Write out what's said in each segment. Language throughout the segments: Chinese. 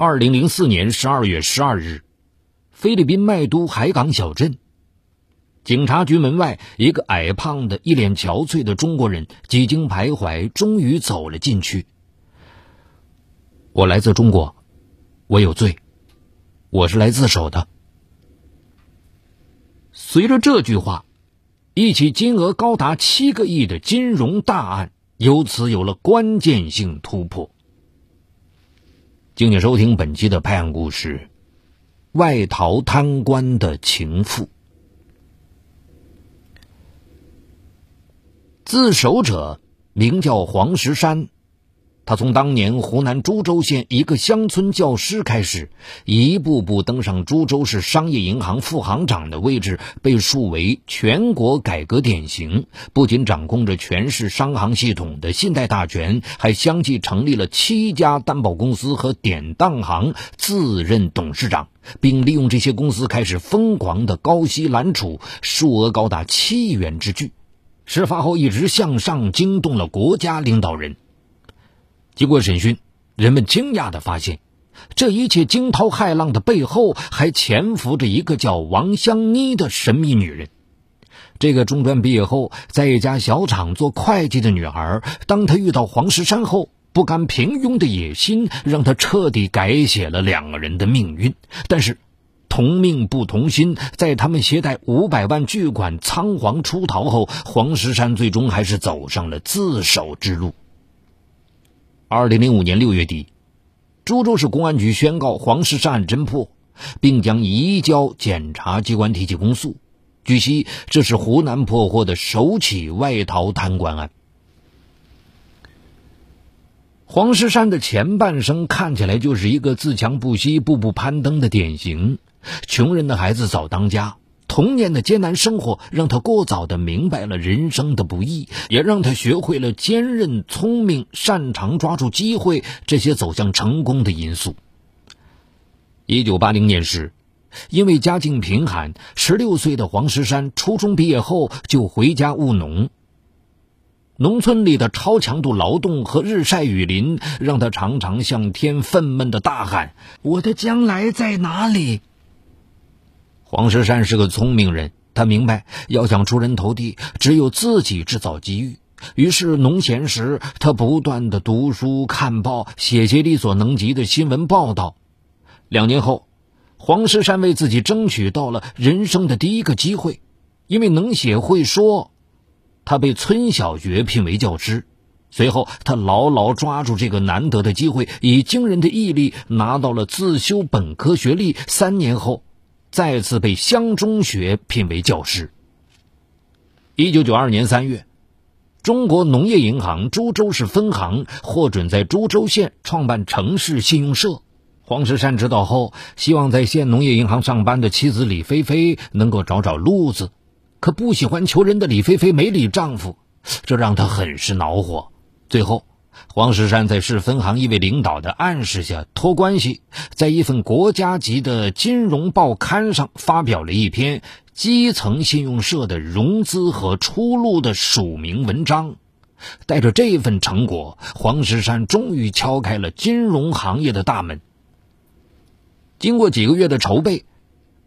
二零零四年十二月十二日，菲律宾麦都海港小镇，警察局门外，一个矮胖的、一脸憔悴的中国人几经徘徊，终于走了进去。我来自中国，我有罪，我是来自首的。随着这句话，一起金额高达七个亿的金融大案由此有了关键性突破。敬请收听本期的拍案故事：外逃贪官的情妇。自首者名叫黄石山。他从当年湖南株洲县一个乡村教师开始，一步步登上株洲市商业银行副行长的位置，被树为全国改革典型。不仅掌控着全市商行系统的信贷大权，还相继成立了七家担保公司和典当行，自任董事长，并利用这些公司开始疯狂的高息揽储，数额高达七亿元之巨。事发后一直向上，惊动了国家领导人。经过审讯，人们惊讶地发现，这一切惊涛骇浪的背后，还潜伏着一个叫王香妮的神秘女人。这个中专毕业后在一家小厂做会计的女孩，当她遇到黄石山后，不甘平庸的野心让她彻底改写了两个人的命运。但是，同命不同心，在他们携带五百万巨款仓皇出逃后，黄石山最终还是走上了自首之路。二零零五年六月底，株洲市公安局宣告黄石山案侦破，并将移交检察机关提起公诉。据悉，这是湖南破获的首起外逃贪官案。黄石山的前半生看起来就是一个自强不息、步步攀登的典型，穷人的孩子早当家。童年的艰难生活让他过早的明白了人生的不易，也让他学会了坚韧、聪明、擅长抓住机会这些走向成功的因素。一九八零年时，因为家境贫寒，十六岁的黄石山初中毕业后就回家务农。农村里的超强度劳动和日晒雨淋，让他常常向天愤懑的大喊：“我的将来在哪里？”黄石山是个聪明人，他明白要想出人头地，只有自己制造机遇。于是农闲时，他不断的读书、看报、写些力所能及的新闻报道。两年后，黄石山为自己争取到了人生的第一个机会，因为能写会说，他被村小学聘为教师。随后，他牢牢抓住这个难得的机会，以惊人的毅力拿到了自修本科学历。三年后。再次被乡中学聘为教师。一九九二年三月，中国农业银行株洲市分行获准在株洲县创办城市信用社。黄石山知道后，希望在县农业银行上班的妻子李菲菲能够找找路子，可不喜欢求人的李菲菲没理丈夫，这让他很是恼火。最后。黄石山在市分行一位领导的暗示下，托关系，在一份国家级的金融报刊上发表了一篇基层信用社的融资和出路的署名文章。带着这份成果，黄石山终于敲开了金融行业的大门。经过几个月的筹备，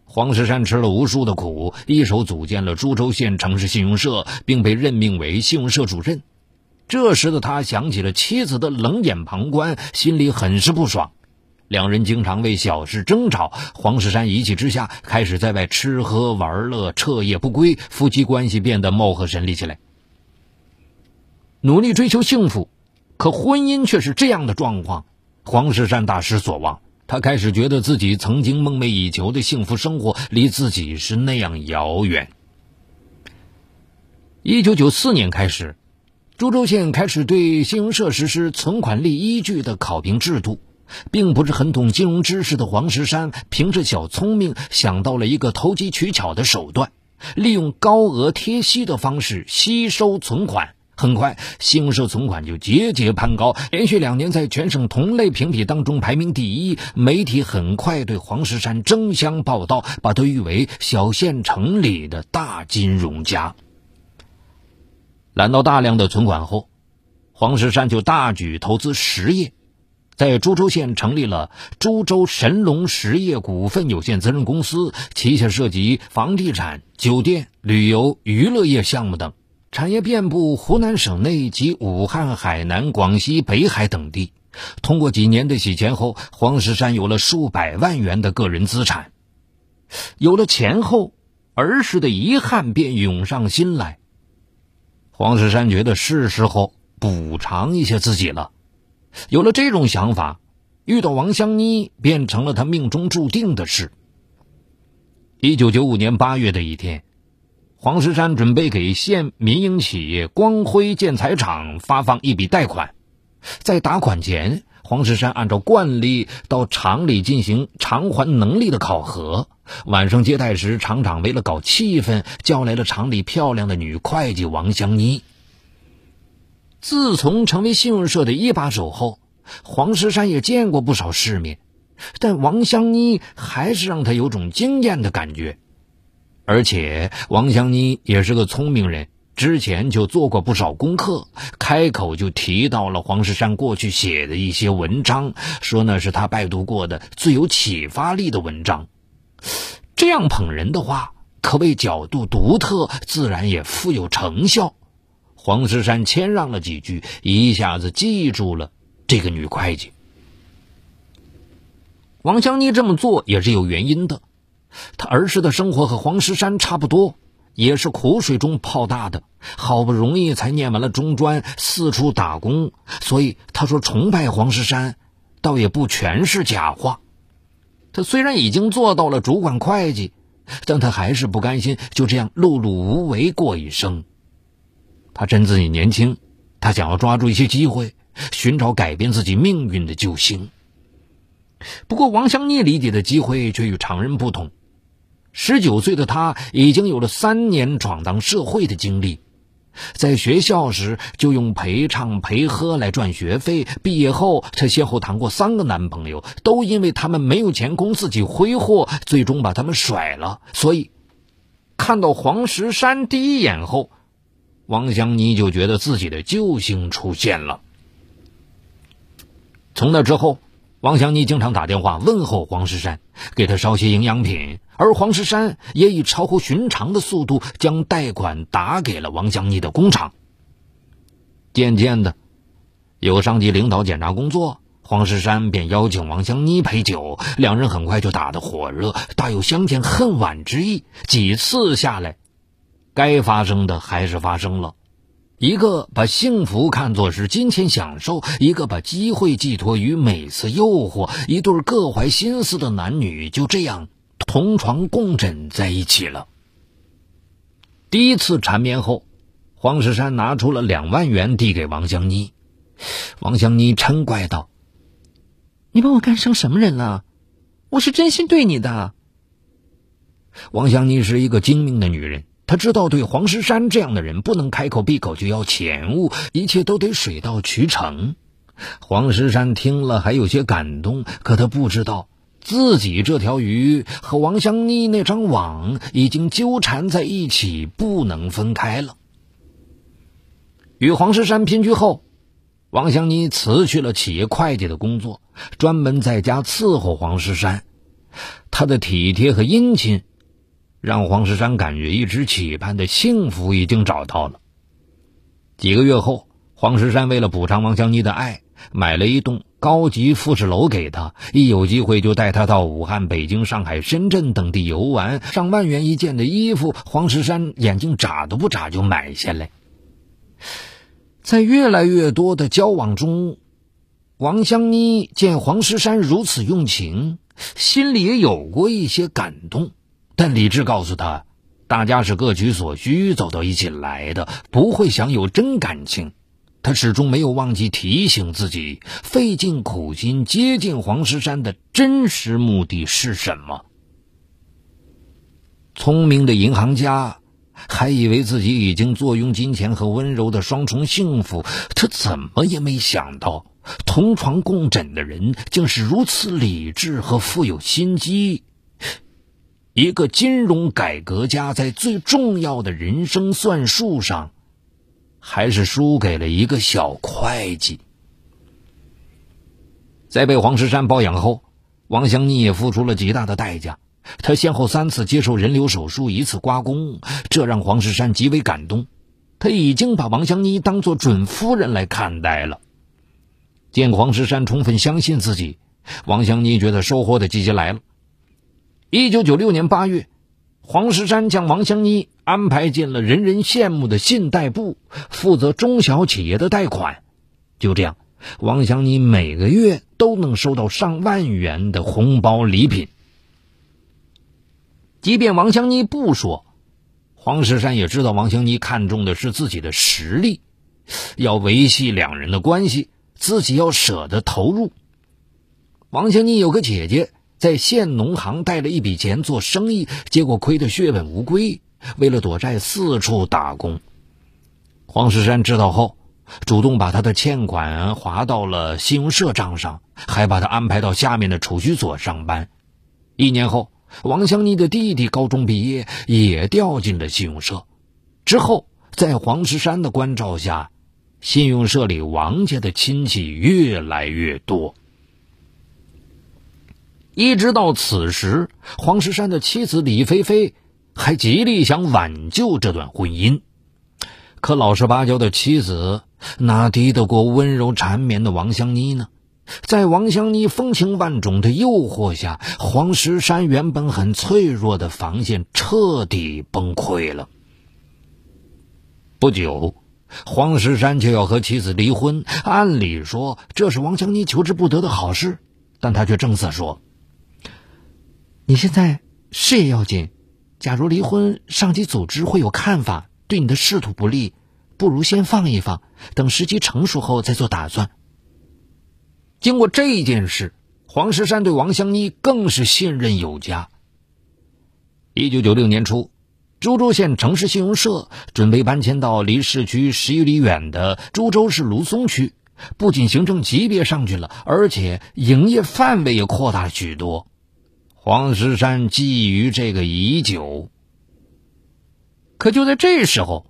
黄石山吃了无数的苦，一手组建了株洲县城市信用社，并被任命为信用社主任。这时的他想起了妻子的冷眼旁观，心里很是不爽。两人经常为小事争吵，黄石山一气之下开始在外吃喝玩乐，彻夜不归，夫妻关系变得貌合神离起来。努力追求幸福，可婚姻却是这样的状况，黄石山大失所望。他开始觉得自己曾经梦寐以求的幸福生活离自己是那样遥远。一九九四年开始。株洲县开始对信用社实施存款立依据的考评制度，并不是很懂金融知识的黄石山，凭着小聪明想到了一个投机取巧的手段，利用高额贴息的方式吸收存款。很快，信用社存款就节节攀高，连续两年在全省同类评比当中排名第一。媒体很快对黄石山争相报道，把他誉为小县城里的大金融家。揽到大量的存款后，黄石山就大举投资实业。在株洲县成立了株洲神龙实业股份有限责任公司，旗下涉及房地产、酒店、旅游、娱乐业项目等，产业遍布湖南省内及武汉、海南、广西、北海等地。通过几年的洗钱后，黄石山有了数百万元的个人资产。有了钱后，儿时的遗憾便涌上心来。黄石山觉得是时候补偿一下自己了。有了这种想法，遇到王香妮变成了他命中注定的事。一九九五年八月的一天，黄石山准备给县民营企业光辉建材厂发放一笔贷款，在打款前，黄石山按照惯例到厂里进行偿还能力的考核。晚上接待时，厂长为了搞气氛，叫来了厂里漂亮的女会计王香妮。自从成为信用社的一把手后，黄石山也见过不少世面，但王香妮还是让他有种惊艳的感觉。而且王香妮也是个聪明人，之前就做过不少功课，开口就提到了黄石山过去写的一些文章，说那是他拜读过的最有启发力的文章。这样捧人的话，可谓角度独特，自然也富有成效。黄石山谦让了几句，一下子记住了这个女会计。王香妮这么做也是有原因的，她儿时的生活和黄石山差不多，也是苦水中泡大的，好不容易才念完了中专，四处打工，所以他说崇拜黄石山，倒也不全是假话。他虽然已经做到了主管会计，但他还是不甘心就这样碌碌无为过一生。他趁自己年轻，他想要抓住一些机会，寻找改变自己命运的救星。不过，王香妮理解的机会却与常人不同。十九岁的他已经有了三年闯荡社会的经历，在学校时就用陪唱陪喝来赚学费。毕业后，他先后谈过三个男朋友，都因为他们没有钱供自己挥霍，最终把他们甩了。所以，看到黄石山第一眼后。王香妮就觉得自己的救星出现了。从那之后，王香妮经常打电话问候黄石山，给他捎些营养品，而黄石山也以超乎寻常的速度将贷款打给了王香妮的工厂。渐渐的，有上级领导检查工作，黄石山便邀请王香妮陪酒，两人很快就打得火热，大有相见恨晚之意。几次下来。该发生的还是发生了，一个把幸福看作是金钱享受，一个把机会寄托于美色诱惑，一对各怀心思的男女就这样同床共枕在一起了。第一次缠绵后，黄石山拿出了两万元递给王香妮，王香妮嗔怪道：“你把我干成什么人了？我是真心对你的。”王香妮是一个精明的女人。他知道，对黄石山这样的人，不能开口闭口就要钱物，一切都得水到渠成。黄石山听了还有些感动，可他不知道，自己这条鱼和王香妮那张网已经纠缠在一起，不能分开了。与黄石山拼居后，王香妮辞去了企业会计的工作，专门在家伺候黄石山。他的体贴和殷勤。让黄石山感觉一直期盼的幸福已经找到了。几个月后，黄石山为了补偿王香妮的爱，买了一栋高级复式楼给她，一有机会就带她到武汉、北京、上海、深圳等地游玩。上万元一件的衣服，黄石山眼睛眨都不眨就买下来。在越来越多的交往中，王香妮见黄石山如此用情，心里也有过一些感动。但理智告诉他，大家是各取所需走到一起来的，不会想有真感情。他始终没有忘记提醒自己，费尽苦心接近黄石山的真实目的是什么。聪明的银行家还以为自己已经坐拥金钱和温柔的双重幸福，他怎么也没想到，同床共枕的人竟是如此理智和富有心机。一个金融改革家在最重要的人生算术上，还是输给了一个小会计。在被黄石山包养后，王香妮也付出了极大的代价。她先后三次接受人流手术，一次刮宫，这让黄石山极为感动。他已经把王香妮当做准夫人来看待了。见黄石山充分相信自己，王香妮觉得收获的季节来了。一九九六年八月，黄石山将王香妮安排进了人人羡慕的信贷部，负责中小企业的贷款。就这样，王香妮每个月都能收到上万元的红包礼品。即便王香妮不说。黄石山也知道王香妮看重的是自己的实力，要维系两人的关系，自己要舍得投入。王香妮有个姐姐在县农行贷了一笔钱做生意，结果亏得血本无归，为了躲债四处打工。黄石山知道后，主动把他的欠款划到了信用社账上，还把他安排到下面的储蓄所上班。一年后。王香妮的弟弟高中毕业，也调进了信用社。之后，在黄石山的关照下，信用社里王家的亲戚越来越多。一直到此时，黄石山的妻子李菲菲还极力想挽救这段婚姻，可老实巴交的妻子哪敌得过温柔缠绵的王香妮呢？在王香妮风情万种的诱惑下，黄石山原本很脆弱的防线彻底崩溃了。不久，黄石山就要和妻子离婚。按理说，这是王香妮求之不得的好事，但他却正色说：“你现在事业要紧，假如离婚，上级组织会有看法，对你的仕途不利，不如先放一放，等时机成熟后再做打算。”经过这件事，黄石山对王香妮更是信任有加。一九九六年初，株洲县城市信用社准备搬迁到离市区十余里远的株洲市芦淞区，不仅行政级别上去了，而且营业范围也扩大了许多。黄石山觊觎这个已久。可就在这时候，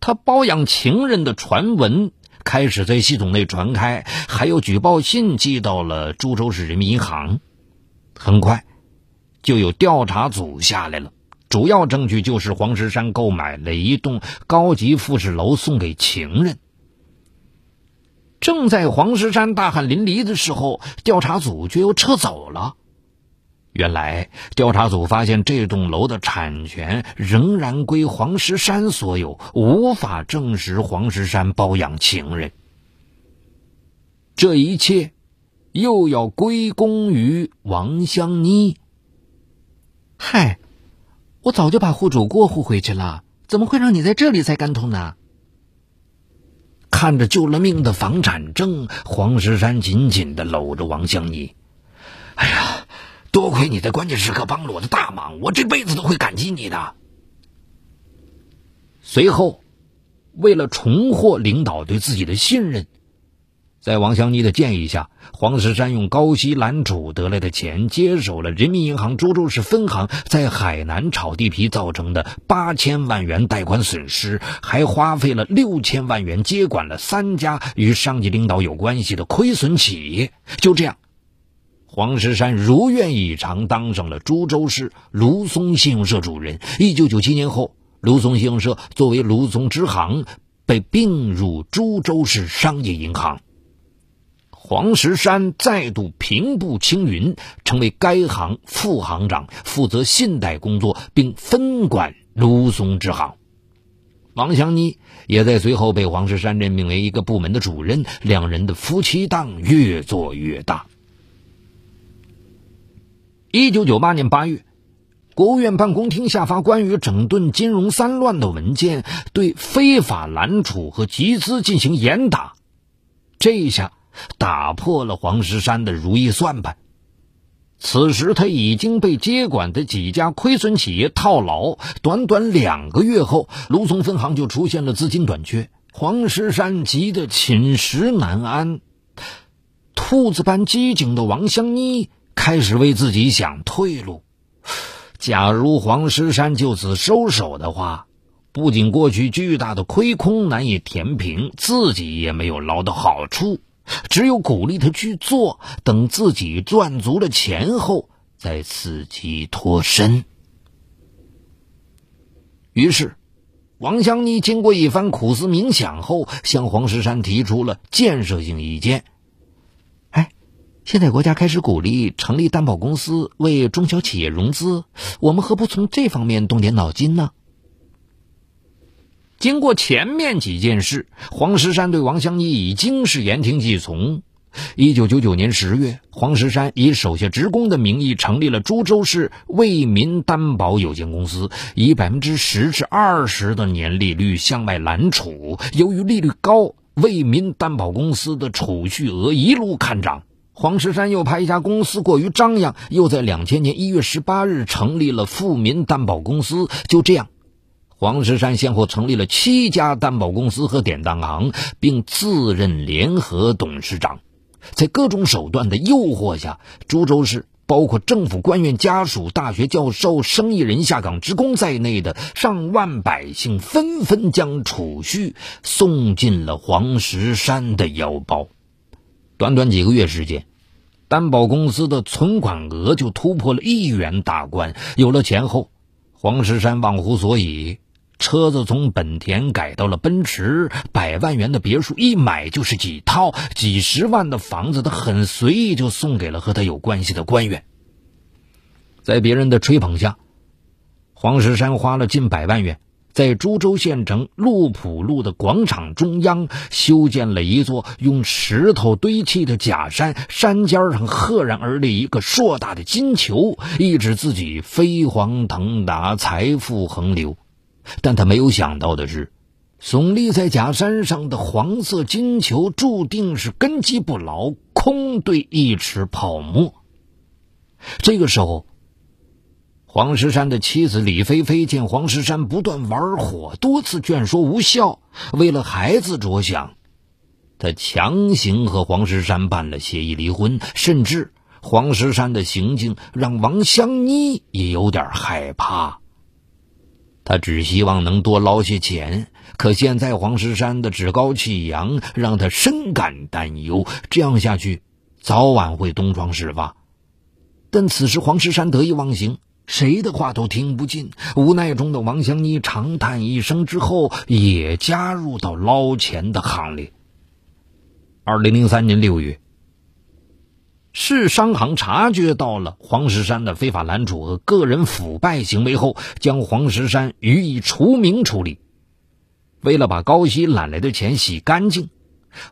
他包养情人的传闻。开始在系统内传开，还有举报信寄到了株洲市人民银行。很快，就有调查组下来了。主要证据就是黄石山购买了一栋高级复式楼送给情人。正在黄石山大汗淋漓的时候，调查组却又撤走了。原来，调查组发现这栋楼的产权仍然归黄石山所有，无法证实黄石山包养情人。这一切又要归功于王香妮。嗨，我早就把户主过户回去了，怎么会让你在这里栽跟头呢？看着救了命的房产证，黄石山紧紧的搂着王香妮。哎呀！多亏你在关键时刻帮了我的大忙，我这辈子都会感激你的。随后，为了重获领导对自己的信任，在王香妮的建议下，黄石山用高息揽储得来的钱，接手了人民银行株洲市分行在海南炒地皮造成的八千万元贷款损失，还花费了六千万元接管了三家与上级领导有关系的亏损企业。就这样。黄石山如愿以偿当上了株洲市芦松信用社主人。一九九七年后，芦松信用社作为芦松支行被并入株洲市商业银行。黄石山再度平步青云，成为该行副行长，负责信贷工作，并分管芦松支行。王祥妮也在随后被黄石山任命为一个部门的主任，两人的夫妻档越做越大。一九九八年八月，国务院办公厅下发关于整顿金融三乱的文件，对非法揽储和集资进行严打。这一下打破了黄石山的如意算盘。此时他已经被接管的几家亏损企业套牢，短短两个月后，卢松分行就出现了资金短缺。黄石山急得寝食难安。兔子般机警的王香妮。开始为自己想退路。假如黄石山就此收手的话，不仅过去巨大的亏空难以填平，自己也没有捞到好处，只有鼓励他去做，等自己赚足了钱后再伺机脱身。于是，王香妮经过一番苦思冥想后，向黄石山提出了建设性意见。现在国家开始鼓励成立担保公司为中小企业融资，我们何不从这方面动点脑筋呢？经过前面几件事，黄石山对王香妮已经是言听计从。一九九九年十月，黄石山以手下职工的名义成立了株洲市为民担保有限公司，以百分之十至二十的年利率向外揽储。由于利率高，为民担保公司的储蓄额一路看涨。黄石山又怕一家公司过于张扬，又在两千年一月十八日成立了富民担保公司。就这样，黄石山先后成立了七家担保公司和典当行，并自任联合董事长。在各种手段的诱惑下，株洲市包括政府官员家属、大学教授、生意人、下岗职工在内的上万百姓纷纷将储蓄送进了黄石山的腰包。短短几个月时间，担保公司的存款额就突破了亿元大关。有了钱后，黄石山忘乎所以。车子从本田改到了奔驰，百万元的别墅一买就是几套，几十万的房子他很随意就送给了和他有关系的官员。在别人的吹捧下，黄石山花了近百万元，在株洲县城路浦路的广场中央修建了一座用石头堆砌的假山，山尖上赫然而立一个硕大的金球，意指自己飞黄腾达，财富横流。但他没有想到的是，耸立在假山上的黄色金球注定是根基不牢，空对一池泡沫。这个时候，黄石山的妻子李菲菲见黄石山不断玩火，多次劝说无效，为了孩子着想，她强行和黄石山办了协议离婚。甚至黄石山的行径让王香妮也有点害怕。他只希望能多捞些钱，可现在黄石山的趾高气扬让他深感担忧。这样下去，早晚会东窗事发。但此时黄石山得意忘形，谁的话都听不进。无奈中的王香妮长叹一声之后，也加入到捞钱的行列。二零零三年六月。市商行察觉到了黄石山的非法揽储和个人腐败行为后，将黄石山予以除名处理。为了把高息揽来的钱洗干净，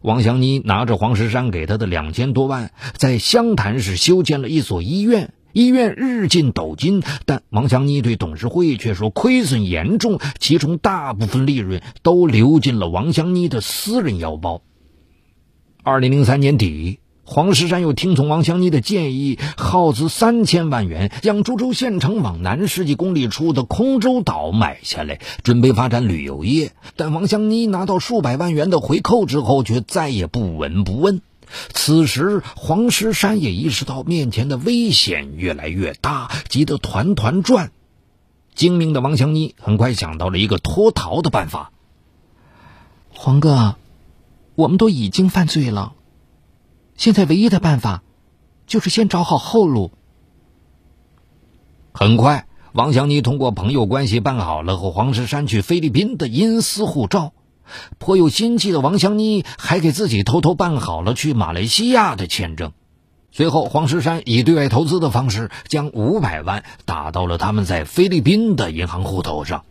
王祥妮拿着黄石山给他的两千多万，在湘潭市修建了一所医院。医院日进斗金，但王祥妮对董事会却说亏损严重，其中大部分利润都流进了王祥妮的私人腰包。二零零三年底。黄石山又听从王香妮的建议，耗资三千万元将株洲县城往南十几公里处的空洲岛买下来，准备发展旅游业。但王香妮拿到数百万元的回扣之后，却再也不闻不问。此时，黄石山也意识到面前的危险越来越大，急得团团转。精明的王香妮很快想到了一个脱逃的办法：“黄哥，我们都已经犯罪了。”现在唯一的办法，就是先找好后路。很快，王祥妮通过朋友关系办好了和黄石山去菲律宾的阴私护照。颇有心计的王香妮还给自己偷偷办好了去马来西亚的签证。随后，黄石山以对外投资的方式，将五百万打到了他们在菲律宾的银行户头上。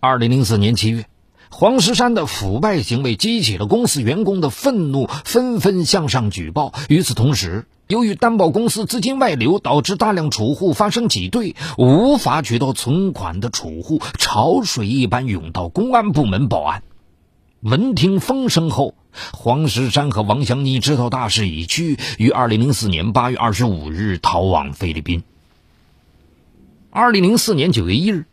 二零零四年七月。黄石山的腐败行为激起了公司员工的愤怒，纷纷向上举报。与此同时，由于担保公司资金外流，导致大量储户发生挤兑，无法取到存款的储户潮水一般涌到公安部门报案。闻听风声后，黄石山和王祥妮知道大势已去，于二零零四年八月二十五日逃往菲律宾。二零零四年九月一日。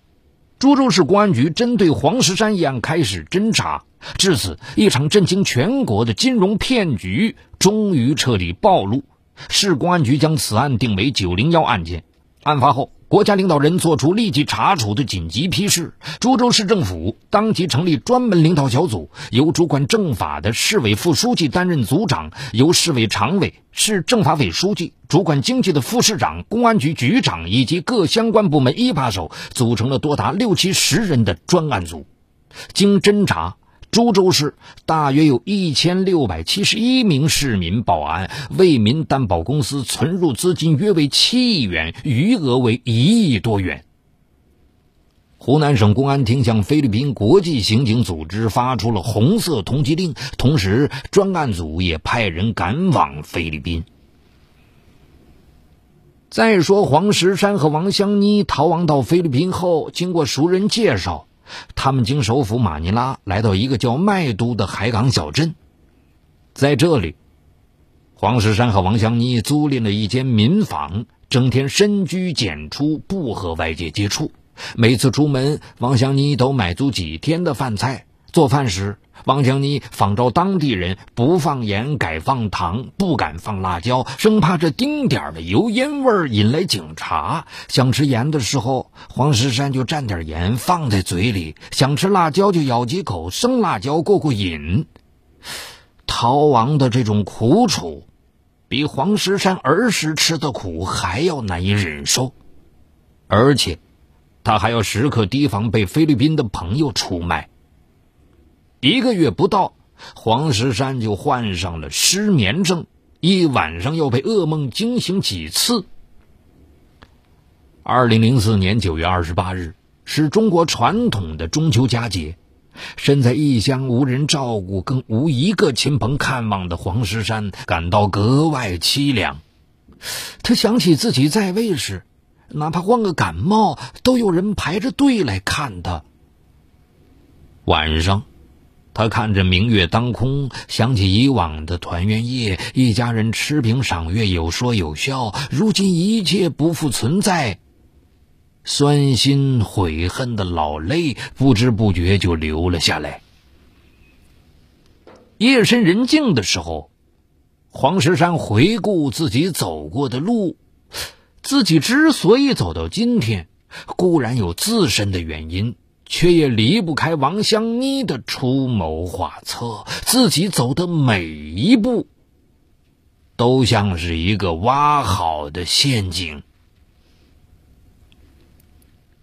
株洲市公安局针对黄石山一案开始侦查，至此，一场震惊全国的金融骗局终于彻底暴露。市公安局将此案定为“九零幺”案件。案发后，国家领导人作出立即查处的紧急批示，株洲市政府当即成立专门领导小组，由主管政法的市委副书记担任组长，由市委常委、市政法委书记、主管经济的副市长、公安局局长以及各相关部门一把手组成了多达六七十人的专案组。经侦查。株洲市大约有一千六百七十一名市民报案，为民担保公司存入资金约为七亿元，余额为一亿多元。湖南省公安厅向菲律宾国际刑警组织发出了红色通缉令，同时专案组也派人赶往菲律宾。再说黄石山和王香妮逃亡到菲律宾后，经过熟人介绍。他们经首府马尼拉来到一个叫麦都的海港小镇，在这里，黄石山和王香妮租赁了一间民房，整天深居简出，不和外界接触。每次出门，王香妮都买足几天的饭菜。做饭时，王强妮仿照当地人，不放盐改放糖，不敢放辣椒，生怕这丁点的油烟味引来警察。想吃盐的时候，黄石山就蘸点盐放在嘴里；想吃辣椒就咬几口生辣椒过过瘾。逃亡的这种苦楚，比黄石山儿时吃的苦还要难以忍受，而且，他还要时刻提防被菲律宾的朋友出卖。一个月不到，黄石山就患上了失眠症，一晚上又被噩梦惊醒几次。二零零四年九月二十八日是中国传统的中秋佳节，身在异乡无人照顾，更无一个亲朋看望的黄石山感到格外凄凉。他想起自己在位时，哪怕患个感冒，都有人排着队来看他。晚上。他看着明月当空，想起以往的团圆夜，一家人吃饼赏月，有说有笑。如今一切不复存在，酸心悔恨的老泪不知不觉就流了下来。夜深人静的时候，黄石山回顾自己走过的路，自己之所以走到今天，固然有自身的原因。却也离不开王香妮的出谋划策，自己走的每一步，都像是一个挖好的陷阱。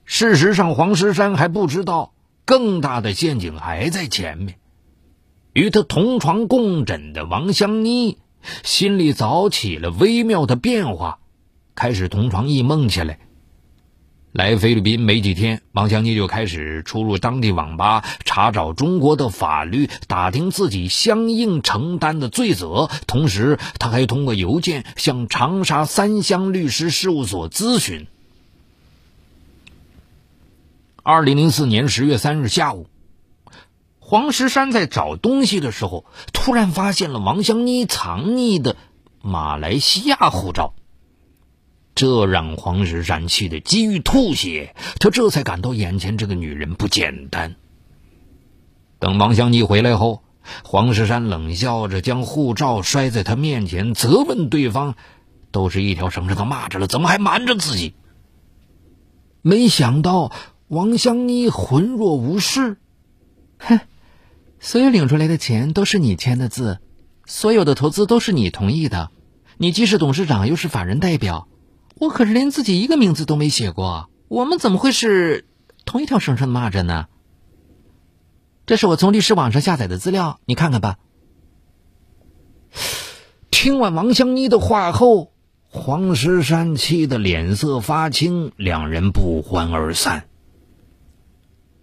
事实上，黄石山还不知道，更大的陷阱还在前面。与他同床共枕的王香妮，心里早起了微妙的变化，开始同床异梦起来。来菲律宾没几天，王香妮就开始出入当地网吧，查找中国的法律，打听自己相应承担的罪责。同时，他还通过邮件向长沙三湘律师事务所咨询。二零零四年十月三日下午，黄石山在找东西的时候，突然发现了王香妮藏匿的马来西亚护照。这让黄石山气得几欲吐血，他这才感到眼前这个女人不简单。等王香妮回来后，黄石山冷笑着将护照摔在他面前，责问对方：“都是一条绳上的蚂蚱了，怎么还瞒着自己？”没想到王香妮浑若无事：“哼，所有领出来的钱都是你签的字，所有的投资都是你同意的，你既是董事长，又是法人代表。”我可是连自己一个名字都没写过，我们怎么会是同一条绳上的蚂蚱呢？这是我从历史网上下载的资料，你看看吧。听完王香妮的话后，黄石山气得脸色发青，两人不欢而散。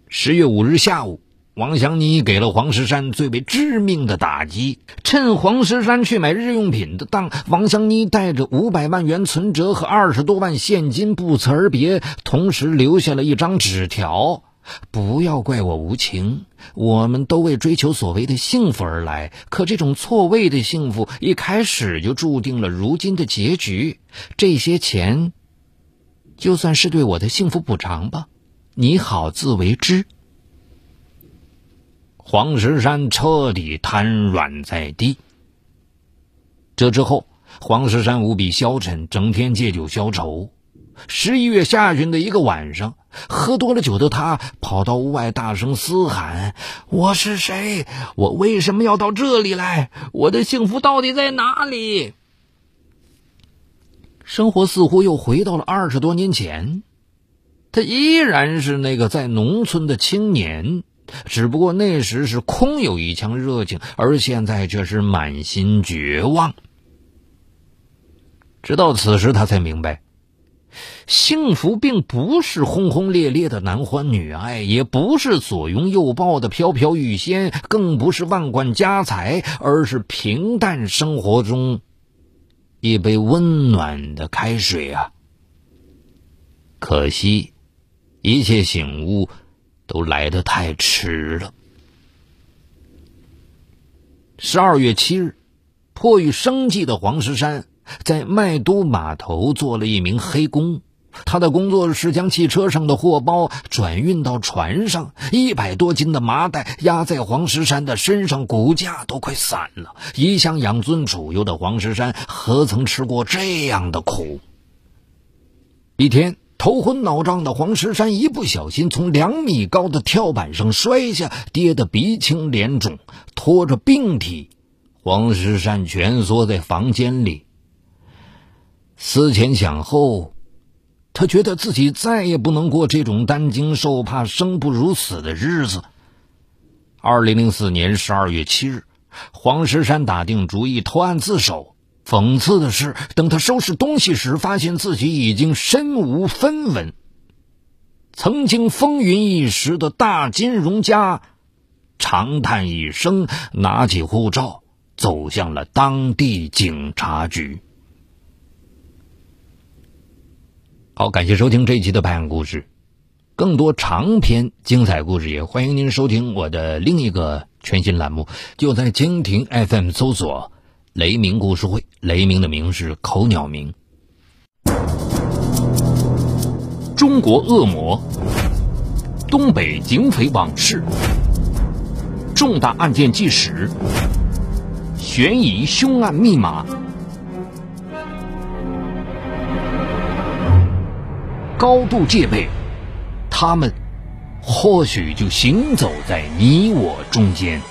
十月五日下午。王祥妮给了黄石山最为致命的打击。趁黄石山去买日用品的当，王祥妮带着五百万元存折和二十多万现金不辞而别，同时留下了一张纸条：“不要怪我无情，我们都为追求所谓的幸福而来，可这种错位的幸福一开始就注定了如今的结局。这些钱，就算是对我的幸福补偿吧，你好自为之。”黄石山彻底瘫软在地。这之后，黄石山无比消沉，整天借酒消愁。十一月下旬的一个晚上，喝多了酒的他跑到屋外，大声嘶喊：“我是谁？我为什么要到这里来？我的幸福到底在哪里？”生活似乎又回到了二十多年前，他依然是那个在农村的青年，只不过那时是空有一腔热情，而现在却是满心绝望。直到此时，他才明白。幸福并不是轰轰烈烈的男欢女爱，也不是左拥右抱的飘飘欲仙，更不是万贯家财，而是平淡生活中一杯温暖的开水啊！可惜，一切醒悟都来得太迟了。十二月七日，迫于生计的黄石山。在麦都码头做了一名黑工，他的工作是将汽车上的货包转运到船上。一百多斤的麻袋压在黄石山的身上，骨架都快散了。一向养尊处优的黄石山，何曾吃过这样的苦？一天，头昏脑胀的黄石山一不小心从两米高的跳板上摔下，跌得鼻青脸肿，拖着病体，黄石山蜷缩在房间里。思前想后，他觉得自己再也不能过这种担惊受怕、生不如死的日子。二零零四年十二月七日，黄石山打定主意投案自首。讽刺的是，等他收拾东西时，发现自己已经身无分文。曾经风云一时的大金融家，长叹一声，拿起护照，走向了当地警察局。好，感谢收听这一期的《拍案故事》，更多长篇精彩故事也欢迎您收听我的另一个全新栏目，就在蜻蜓 FM 搜索“雷鸣故事会”，雷鸣的鸣是口鸟鸣。中国恶魔，东北警匪往事，重大案件纪实，悬疑凶案密码。高度戒备，他们或许就行走在你我中间。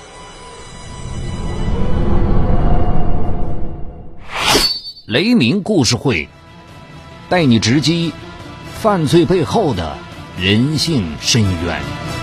雷鸣故事会带你直击犯罪背后的人性深渊。